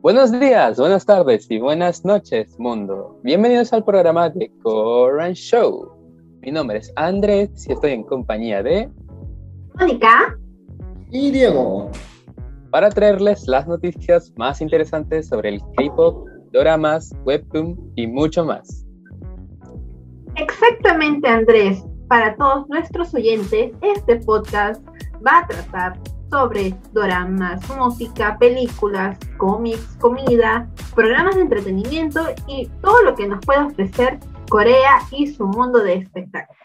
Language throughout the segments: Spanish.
Buenos días, buenas tardes y buenas noches, mundo. Bienvenidos al programa de Koran Show. Mi nombre es Andrés y estoy en compañía de Mónica y Diego para traerles las noticias más interesantes sobre el K-pop, doramas, webtoon y mucho más. Exactamente, Andrés. Para todos nuestros oyentes, este podcast va a tratar sobre doramas, música, películas, cómics, comida, programas de entretenimiento y todo lo que nos puede ofrecer Corea y su mundo de espectáculos.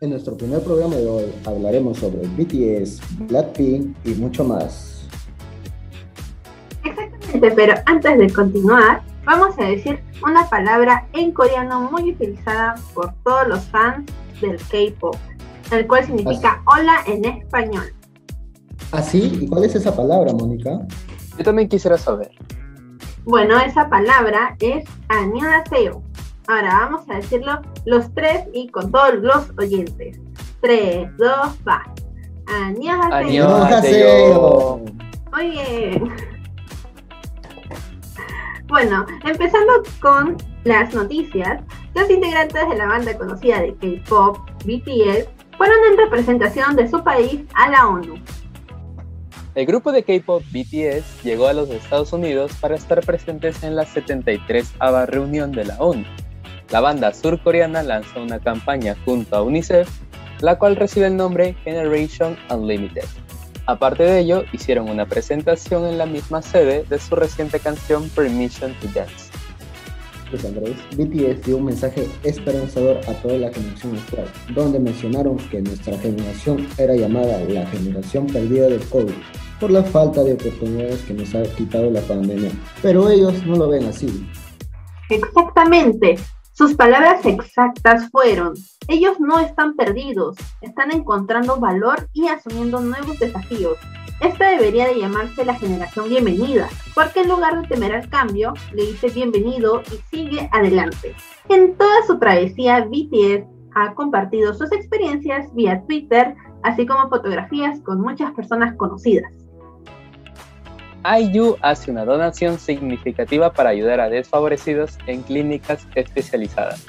En nuestro primer programa de hoy hablaremos sobre BTS, Blackpink y mucho más. Exactamente, pero antes de continuar, vamos a decir una palabra en coreano muy utilizada por todos los fans del K-pop, el cual significa hola en español. ¿Ah, sí? ¿Y cuál es esa palabra, Mónica? Yo también quisiera saber. Bueno, esa palabra es annyeonghaseyo. Ahora vamos a decirlo los tres y con todos los oyentes. Tres, dos, va. Annyeonghaseyo. Muy bien. Bueno, empezando con las noticias, los integrantes de la banda conocida de K-pop, BTS, fueron en representación de su país a la ONU. El grupo de K-pop BTS llegó a los Estados Unidos para estar presentes en la 73 ava reunión de la ONU. La banda surcoreana lanzó una campaña junto a UNICEF, la cual recibe el nombre Generation Unlimited. Aparte de ello, hicieron una presentación en la misma sede de su reciente canción Permission to Dance. Pues Andrés, BTS dio un mensaje esperanzador a toda la generación actual, donde mencionaron que nuestra generación era llamada la generación perdida del COVID, por la falta de oportunidades que nos ha quitado la pandemia. Pero ellos no lo ven así. Exactamente. Sus palabras exactas fueron, ellos no están perdidos, están encontrando valor y asumiendo nuevos desafíos. Esta debería de llamarse la generación bienvenida, porque en lugar de temer al cambio, le dice bienvenido y sigue adelante. En toda su travesía, BTS ha compartido sus experiencias vía Twitter, así como fotografías con muchas personas conocidas. IU hace una donación significativa para ayudar a desfavorecidos en clínicas especializadas.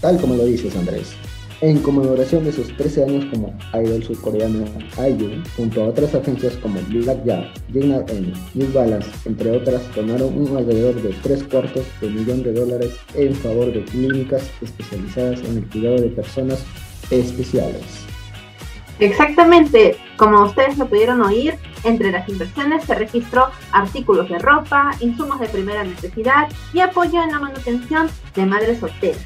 Tal como lo dices, Andrés. En conmemoración de sus 13 años como idol surcoreano, IU, junto a otras agencias como Black Yard, N, New Balance, entre otras, donaron un alrededor de 3 cuartos de millón de dólares en favor de clínicas especializadas en el cuidado de personas especiales. Exactamente, como ustedes lo pudieron oír, entre las inversiones se registró artículos de ropa, insumos de primera necesidad y apoyo en la manutención de madres solteras.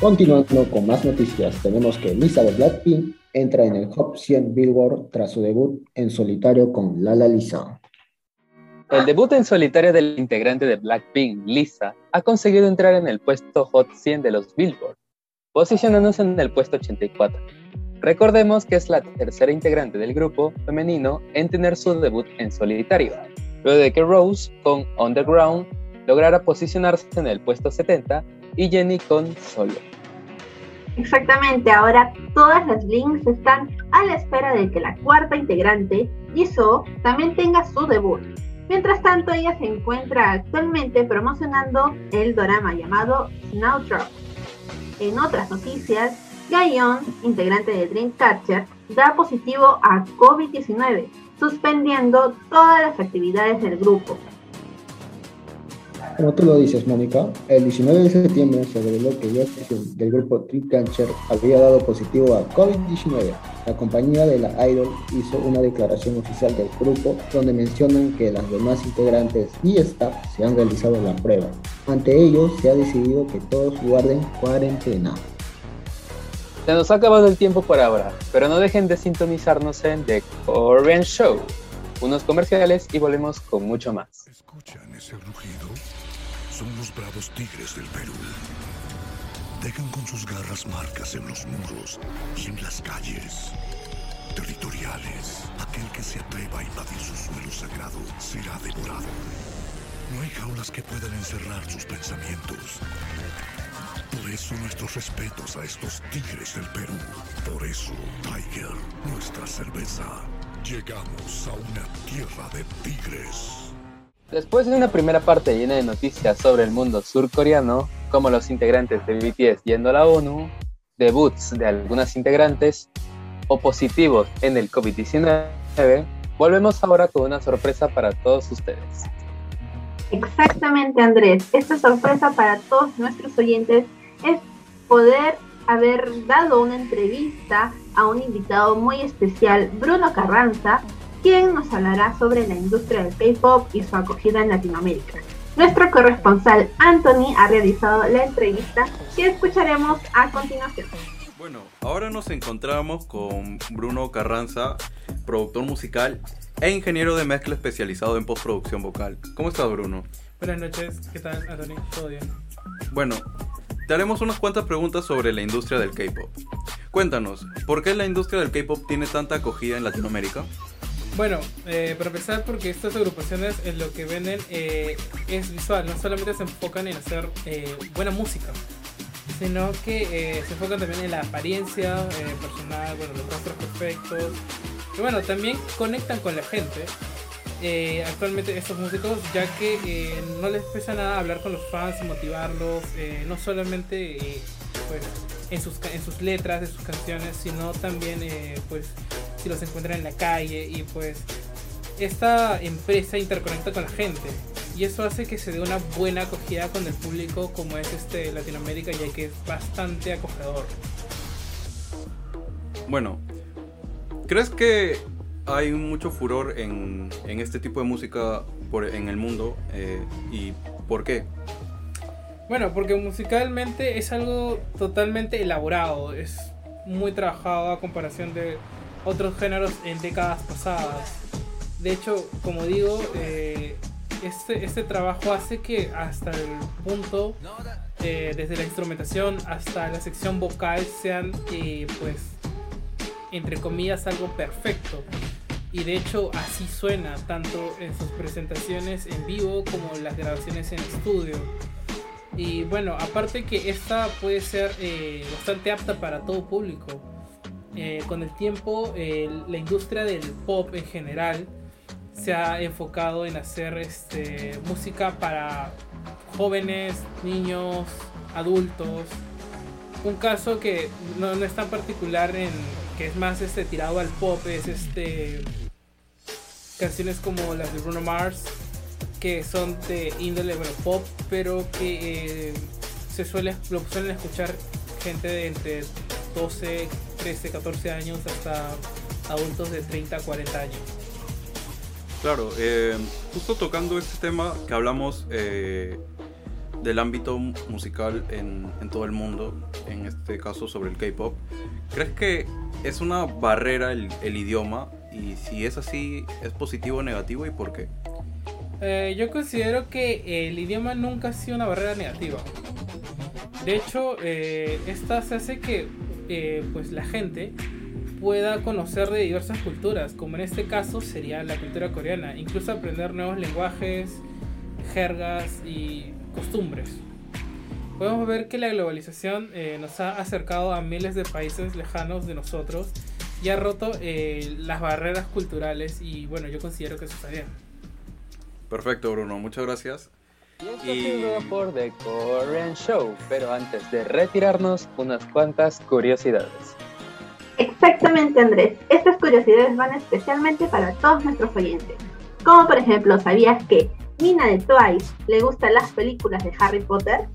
Continuando con más noticias, tenemos que Lisa de Blackpink entra en el Top 100 Billboard tras su debut en solitario con Lala Lisa. El debut en solitario del integrante de Blackpink, Lisa, ha conseguido entrar en el puesto Hot 100 de los Billboard, posicionándose en el puesto 84 Recordemos que es la tercera integrante del grupo femenino en tener su debut en solitario, luego de que Rose con Underground lograra posicionarse en el puesto 70 y Jenny con Solo. Exactamente, ahora todas las links están a la espera de que la cuarta integrante, Jisoo, también tenga su debut. Mientras tanto, ella se encuentra actualmente promocionando el drama llamado Snowdrop. En otras noticias, Gayon, integrante de Dreamcatcher, da positivo a COVID-19, suspendiendo todas las actividades del grupo. Como tú lo dices, Mónica, el 19 de septiembre se reveló que Justin del grupo Dreamcatcher había dado positivo a COVID-19. La compañía de la Idol hizo una declaración oficial del grupo donde mencionan que las demás integrantes y staff se han realizado la prueba. Ante ello, se ha decidido que todos guarden cuarentena. Se nos ha acabado el tiempo por ahora, pero no dejen de sintonizarnos en The Korean Show. Unos comerciales y volvemos con mucho más. ¿Escuchan ese rugido? Son los bravos tigres del Perú. Dejan con sus garras marcas en los muros y en las calles. territoriales. Aquel que se atreva a invadir su suelo sagrado será devorado. No hay jaulas que puedan encerrar sus pensamientos. Por eso nuestros respetos a estos tigres del Perú. Por eso, Tiger, nuestra cerveza. Llegamos a una tierra de tigres. Después de una primera parte llena de noticias sobre el mundo surcoreano, como los integrantes de BTS yendo a la ONU, debuts de algunas integrantes o positivos en el COVID-19, volvemos ahora con una sorpresa para todos ustedes. Exactamente, Andrés. Esta sorpresa para todos nuestros oyentes es poder haber dado una entrevista a un invitado muy especial, Bruno Carranza, quien nos hablará sobre la industria del K-pop y su acogida en Latinoamérica. Nuestro corresponsal Anthony ha realizado la entrevista que escucharemos a continuación. Bueno, ahora nos encontramos con Bruno Carranza, productor musical e ingeniero de mezcla especializado en postproducción vocal. ¿Cómo estás, Bruno? Buenas noches, ¿qué tal, Anthony? ¿Todo bien? Bueno, te haremos unas cuantas preguntas sobre la industria del K-pop. Cuéntanos, ¿por qué la industria del K-pop tiene tanta acogida en Latinoamérica? Bueno, eh, para empezar, porque estas agrupaciones en lo que venden eh, es visual, no solamente se enfocan en hacer eh, buena música, sino que se enfocan también en la apariencia personal, bueno, los rostros perfectos, y bueno, también conectan con la gente. Eh, actualmente estos músicos, ya que eh, no les pesa nada hablar con los fans motivarlos, eh, no solamente pues, en, sus, en sus letras de sus canciones, sino también pues si los encuentran en la calle y pues esta empresa interconecta con la gente y eso hace que se dé una buena acogida con el público como es este Latinoamérica ya que es bastante acogedor. Bueno, ¿crees que hay mucho furor en, este tipo de música por, en el mundo. Eh, ¿Y por qué? Bueno, porque musicalmente es algo totalmente elaborado, es muy trabajado a comparación de otros géneros en décadas pasadas. De hecho, como digo, eh, este, este trabajo hace que hasta el punto, eh, desde la instrumentación hasta la sección vocal, sean pues entre comillas, algo perfecto. Y de hecho así suena, tanto en sus presentaciones en vivo como las grabaciones en estudio. Y bueno, aparte que esta puede ser eh, bastante apta para todo público. Eh, con el tiempo, la industria del pop en general se ha enfocado en hacer este, música para jóvenes, niños, adultos. Un caso que no, no es tan particular en, que es más este tirado al pop, es este canciones como las de Bruno Mars, que son de índole pop, pero que eh, se suele, lo suelen escuchar gente de entre 12, 13, 14 años hasta adultos de 30, 40 años. Claro, eh, justo tocando este tema que hablamos eh, del ámbito musical en, todo el mundo, en este caso sobre el K-Pop, ¿crees que es una barrera el, idioma? Y si es así, ¿es positivo o negativo y por qué? Eh, yo considero que el idioma nunca ha sido una barrera negativa. De hecho, eh, esta se hace que eh, pues la gente pueda conocer de diversas culturas, como en este caso sería la cultura coreana, incluso aprender nuevos lenguajes, jergas y costumbres podemos ver que la globalización eh, nos ha acercado a miles de países lejanos de nosotros y ha roto eh, las barreras culturales y bueno, yo considero que eso está bien. Perfecto, Bruno, muchas gracias. Y esto y... por The Korean Show, pero antes de retirarnos, unas cuantas curiosidades. Exactamente, Andrés. Estas curiosidades van especialmente para todos nuestros oyentes. Como por ejemplo, ¿sabías que Mina de Twice le gustan las películas de Harry Potter?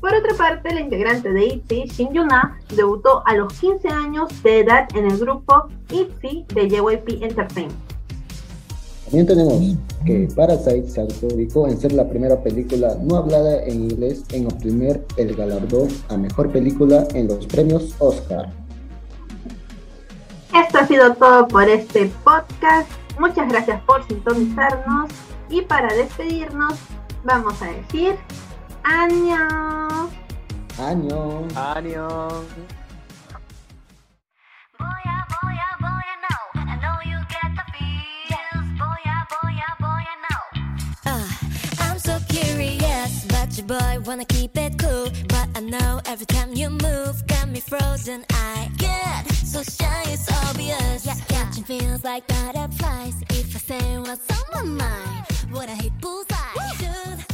Por otra parte, la integrante de ITZY, Shin Yuna, debutó a los 15 años de edad en el grupo ITZY de JYP Entertainment. También tenemos que Parasite se adjudicó en ser la primera película no hablada en inglés en obtener el galardón a mejor película en los premios Oscar. Esto ha sido todo por este podcast. Muchas gracias por sintonizarnos y para despedirnos, vamos a decir año. Año. Año. Boy, wanna keep it cool. But I know every time you move, got me frozen. I get so shy, it's obvious. Yeah, Catching feels like butterflies. If I say what's on my mind, would I hit bullseye?